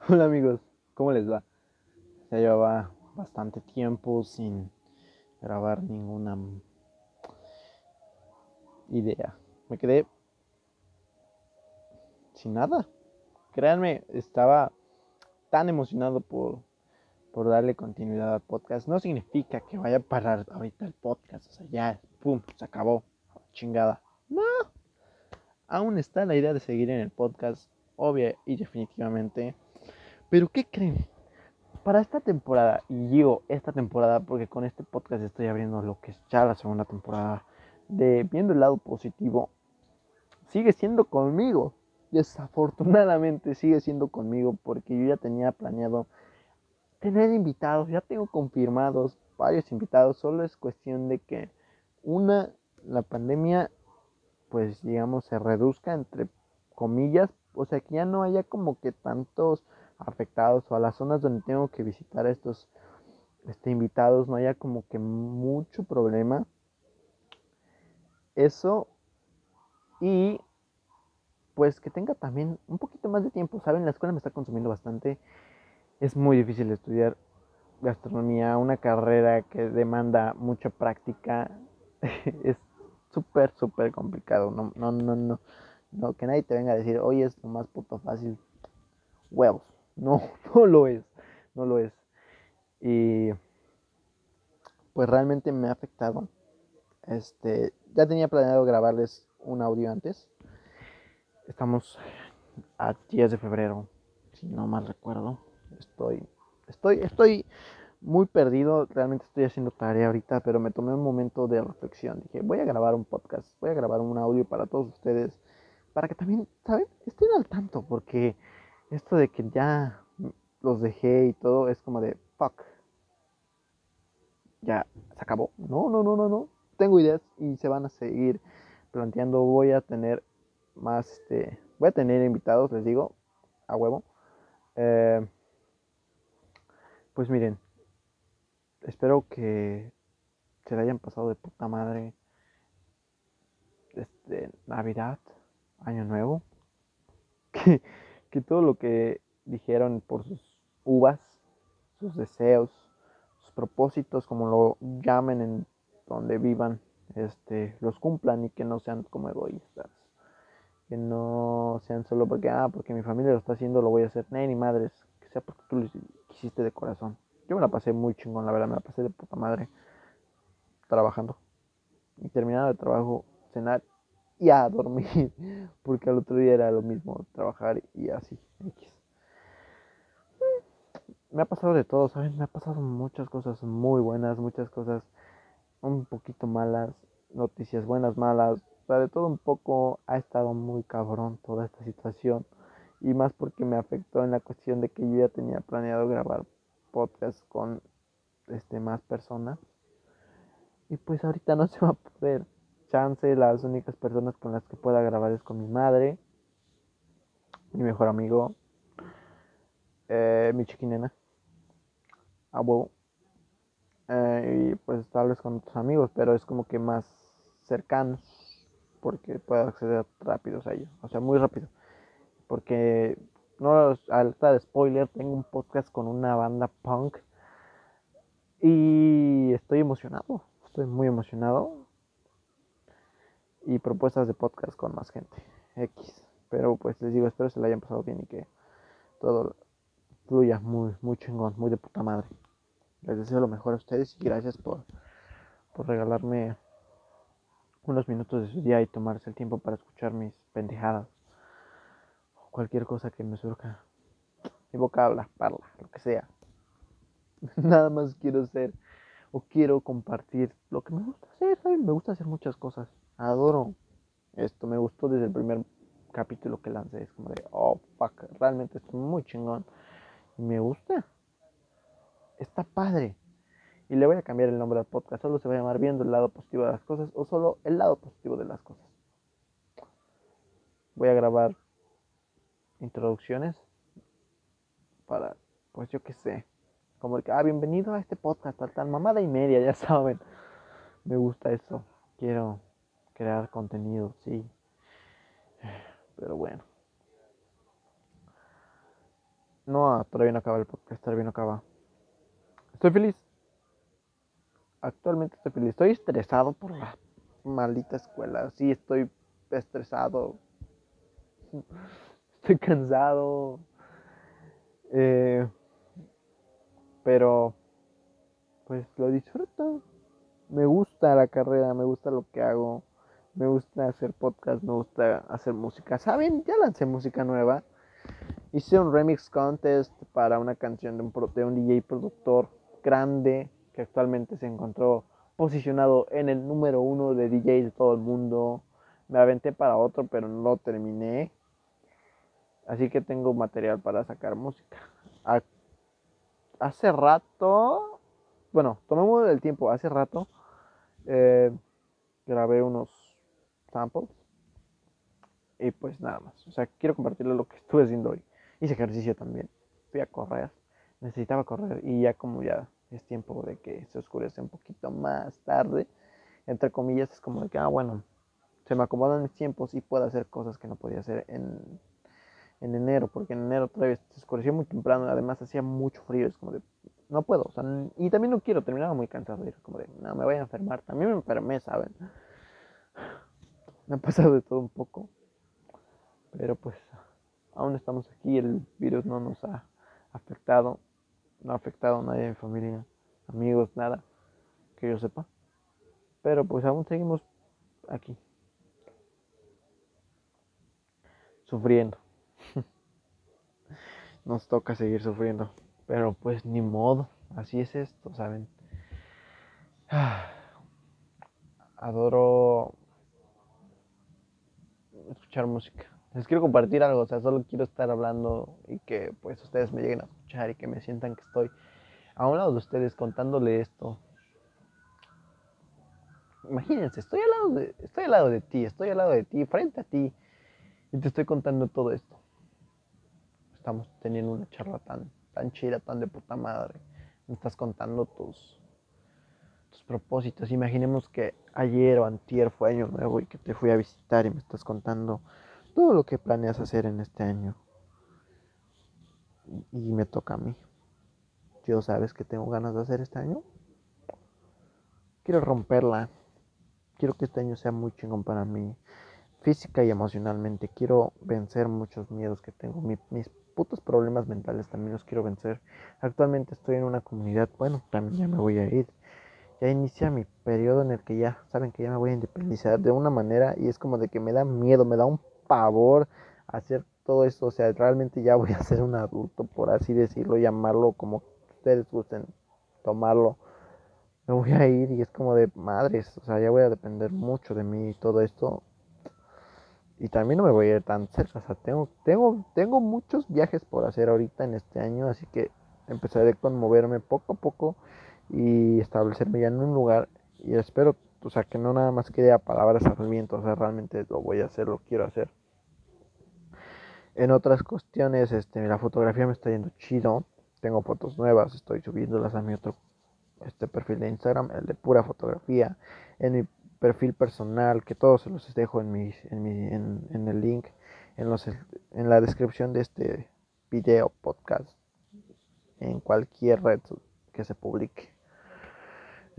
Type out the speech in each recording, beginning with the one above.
Hola amigos, ¿cómo les va? Ya llevaba bastante tiempo sin grabar ninguna idea. Me quedé sin nada. Créanme, estaba tan emocionado por, por darle continuidad al podcast. No significa que vaya a parar ahorita el podcast. O sea, ya, pum, se acabó. Chingada. No. Aún está la idea de seguir en el podcast, obvia y definitivamente. Pero ¿qué creen? Para esta temporada, y digo esta temporada porque con este podcast estoy abriendo lo que es ya la segunda temporada de Viendo el lado positivo, sigue siendo conmigo. Desafortunadamente sigue siendo conmigo porque yo ya tenía planeado tener invitados, ya tengo confirmados varios invitados, solo es cuestión de que una, la pandemia, pues digamos, se reduzca entre comillas, o sea, que ya no haya como que tantos afectados o a las zonas donde tengo que visitar a estos este, invitados no haya como que mucho problema. Eso y pues que tenga también un poquito más de tiempo. Saben, la escuela me está consumiendo bastante. Es muy difícil estudiar gastronomía, una carrera que demanda mucha práctica. es súper, súper complicado. No, no, no, no. No, que nadie te venga a decir, oye, es lo más puto fácil. Huevos. No, no lo es, no lo es. Y pues realmente me ha afectado. Este, ya tenía planeado grabarles un audio antes. Estamos a 10 de febrero, si no mal recuerdo. Estoy, estoy, estoy muy perdido. Realmente estoy haciendo tarea ahorita, pero me tomé un momento de reflexión. Dije, voy a grabar un podcast, voy a grabar un audio para todos ustedes, para que también, ¿saben? Estén al tanto, porque esto de que ya los dejé y todo es como de fuck. Ya se acabó. No, no, no, no, no. Tengo ideas y se van a seguir planteando. Voy a tener más, este, voy a tener invitados, les digo, a huevo. Eh, pues miren, espero que se le hayan pasado de puta madre este, Navidad, Año Nuevo. Que que todo lo que dijeron por sus uvas, sus deseos, sus propósitos, como lo llamen en donde vivan, este, los cumplan y que no sean como egoístas. Que no sean solo porque, ah, porque mi familia lo está haciendo, lo voy a hacer. ni madres, que sea porque tú lo hiciste de corazón. Yo me la pasé muy chingón, la verdad, me la pasé de puta madre trabajando. Y terminado el trabajo, cenar y a dormir, porque al otro día era lo mismo, trabajar y así. Mm, me ha pasado de todo, ¿saben? Me ha pasado muchas cosas muy buenas, muchas cosas un poquito malas, noticias buenas, malas, o sea, de todo un poco ha estado muy cabrón toda esta situación y más porque me afectó en la cuestión de que yo ya tenía planeado grabar podcast con este más personas y pues ahorita no se va a poder chance, las únicas personas con las que pueda grabar es con mi madre, mi mejor amigo, eh, mi chiquinena, a huevo. Eh, y pues tal vez con otros amigos, pero es como que más cercanos, porque puedo acceder rápido a ellos, o sea, muy rápido. Porque, no, alta de spoiler, tengo un podcast con una banda punk y estoy emocionado, estoy muy emocionado y propuestas de podcast con más gente. X. Pero pues les digo, espero se la hayan pasado bien y que todo fluya muy, muy chingón, muy de puta madre. Les deseo lo mejor a ustedes y gracias por, por regalarme unos minutos de su día y tomarse el tiempo para escuchar mis pendejadas. O cualquier cosa que me surja. Mi boca habla, parla, lo que sea. Nada más quiero ser o quiero compartir lo que me gusta hacer, ¿saben? Me gusta hacer muchas cosas adoro esto, me gustó desde el primer capítulo que lancé, es como de, oh, fuck, realmente es muy chingón. Y me gusta. Está padre. Y le voy a cambiar el nombre al podcast, solo se va a llamar viendo el lado positivo de las cosas o solo el lado positivo de las cosas. Voy a grabar introducciones para, pues yo qué sé, como el que, ah, bienvenido a este podcast, tal, tal, mamada y media, ya saben. Me gusta eso. Quiero crear contenido, sí. Pero bueno. No, todavía no acaba el podcast, todavía no acaba. Estoy feliz. Actualmente estoy feliz. Estoy estresado por la maldita escuela. Sí, estoy estresado. Estoy cansado. Eh, pero, pues lo disfruto. Me gusta la carrera, me gusta lo que hago. Me gusta hacer podcast, me gusta hacer música. ¿Saben? Ya lancé música nueva. Hice un remix contest para una canción de un, DJ productor grande que actualmente se encontró posicionado en el número uno de DJs de todo el mundo. Me aventé para otro, pero no lo terminé. Así que tengo material para sacar música. Hace rato, bueno, tomemos el tiempo. Hace rato eh, grabé unos samples y pues nada más. O sea, quiero compartirles lo que estuve haciendo hoy. Hice ejercicio también. Fui a correr. Necesitaba correr y ya como ya es tiempo de que se oscurece un poquito más tarde, entre comillas, es como de que, ah, bueno, se me acomodan mis tiempos y puedo hacer cosas que no podía hacer en, en enero, porque en enero todavía se oscureció muy temprano, además hacía mucho frío, es como de, no puedo, o sea, y también no quiero, terminaba muy cansado, era como de, no, me voy a enfermar, también me enfermé, ¿saben? Me ha pasado de todo un poco, pero pues aún estamos aquí, el virus no nos ha afectado, no ha afectado a nadie de mi familia, amigos, nada, que yo sepa. Pero pues aún seguimos aquí, sufriendo. Nos toca seguir sufriendo, pero pues ni modo, así es esto, ¿saben? Adoro escuchar música les quiero compartir algo, o sea, solo quiero estar hablando y que pues ustedes me lleguen a escuchar y que me sientan que estoy a un lado de ustedes contándole esto. Imagínense, estoy al lado de, estoy al lado de ti, estoy al lado de ti, frente a ti, y te estoy contando todo esto. Estamos teniendo una charla tan, tan chida, tan de puta madre. Me estás contando tus, tus propósitos. Imaginemos que ayer o antier fue año nuevo y que te fui a visitar y me estás contando todo lo que planeas hacer en este año. Y me toca a mí. Yo sabes que tengo ganas de hacer este año. Quiero romperla. Quiero que este año sea muy chingón para mí. Física y emocionalmente. Quiero vencer muchos miedos que tengo. mis putos problemas mentales también los quiero vencer. Actualmente estoy en una comunidad. Bueno, también ya me voy a ir. Ya inicia mi periodo en el que ya saben que ya me voy a independizar de una manera y es como de que me da miedo, me da un pavor hacer todo esto. O sea, realmente ya voy a ser un adulto, por así decirlo, llamarlo como ustedes gusten tomarlo. Me voy a ir y es como de madres, o sea, ya voy a depender mucho de mí y todo esto. Y también no me voy a ir tan cerca, o sea, tengo, tengo, tengo muchos viajes por hacer ahorita en este año, así que empezaré con moverme poco a poco y establecerme ya en un lugar y espero, o sea, que no nada más quede a palabras al viento, o sea, realmente lo voy a hacer, lo quiero hacer. En otras cuestiones, este, la fotografía me está yendo chido. Tengo fotos nuevas, estoy subiéndolas a mi otro este perfil de Instagram, el de pura fotografía. En mi perfil personal, que todos se los dejo en, mi, en, mi, en, el link, en, los, en la descripción de este video, podcast, en cualquier red que se publique.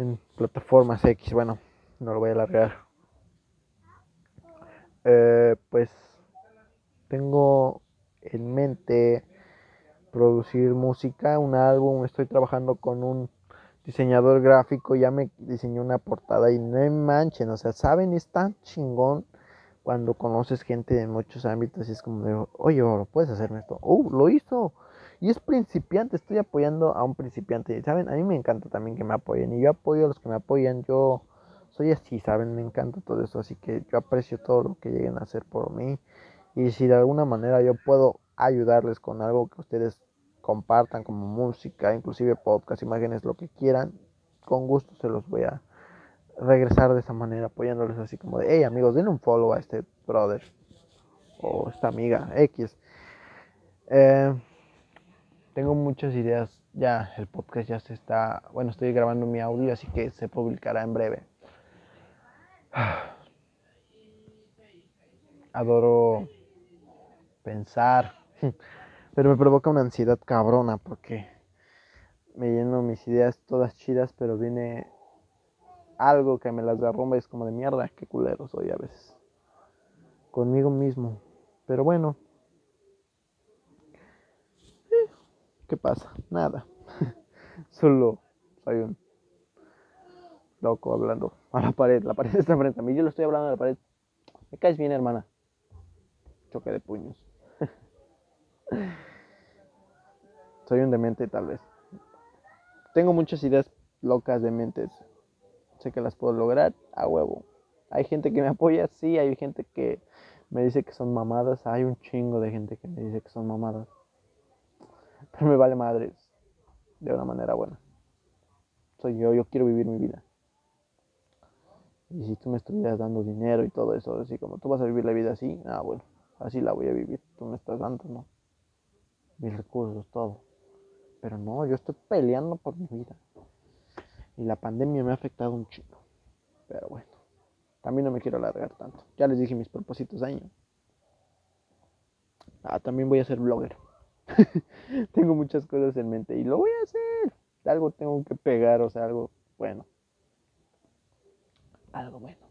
En plataformas X, bueno, no lo voy a alargar. Eh, pues tengo en mente producir música, un álbum, estoy trabajando con un diseñador gráfico, ya me diseñó una portada y no manchen, o sea, saben, es tan chingón cuando conoces gente de muchos ámbitos y es como de, oye, puedes hacerme esto, oh, lo hizo, y es principiante, estoy apoyando a un principiante, saben, a mí me encanta también que me apoyen y yo apoyo a los que me apoyan, yo soy así, saben, me encanta todo eso, así que yo aprecio todo lo que lleguen a hacer por mí. Y si de alguna manera yo puedo ayudarles con algo que ustedes compartan como música, inclusive podcast, imágenes, lo que quieran, con gusto se los voy a regresar de esa manera, apoyándoles así como de, hey amigos, denle un follow a este brother o esta amiga X. Eh, tengo muchas ideas, ya el podcast ya se está, bueno, estoy grabando mi audio, así que se publicará en breve. Adoro pensar. Pero me provoca una ansiedad cabrona porque me lleno mis ideas todas chidas, pero viene algo que me las derrumba y es como de mierda, qué culero soy a veces. Conmigo mismo. Pero bueno. Eh, ¿Qué pasa? Nada. Solo soy un loco hablando a la pared. La pared está frente a mí. Yo le estoy hablando a la pared. Me caes bien, hermana. Choque de puños. soy un demente tal vez. Tengo muchas ideas locas de mentes. Sé que las puedo lograr a huevo. Hay gente que me apoya, sí, hay gente que me dice que son mamadas. Hay un chingo de gente que me dice que son mamadas. Pero me vale madres. De una manera buena. Soy yo, yo quiero vivir mi vida. Y si tú me estuvieras dando dinero y todo eso, así como tú vas a vivir la vida así, ah, bueno, así la voy a vivir. Tú me estás dando, ¿no? Mis recursos, todo. Pero no, yo estoy peleando por mi vida. Y la pandemia me ha afectado un chingo. Pero bueno, también no me quiero alargar tanto. Ya les dije mis propósitos de año. Ah, también voy a ser blogger. tengo muchas cosas en mente y lo voy a hacer. Algo tengo que pegar, o sea, algo bueno. Algo bueno.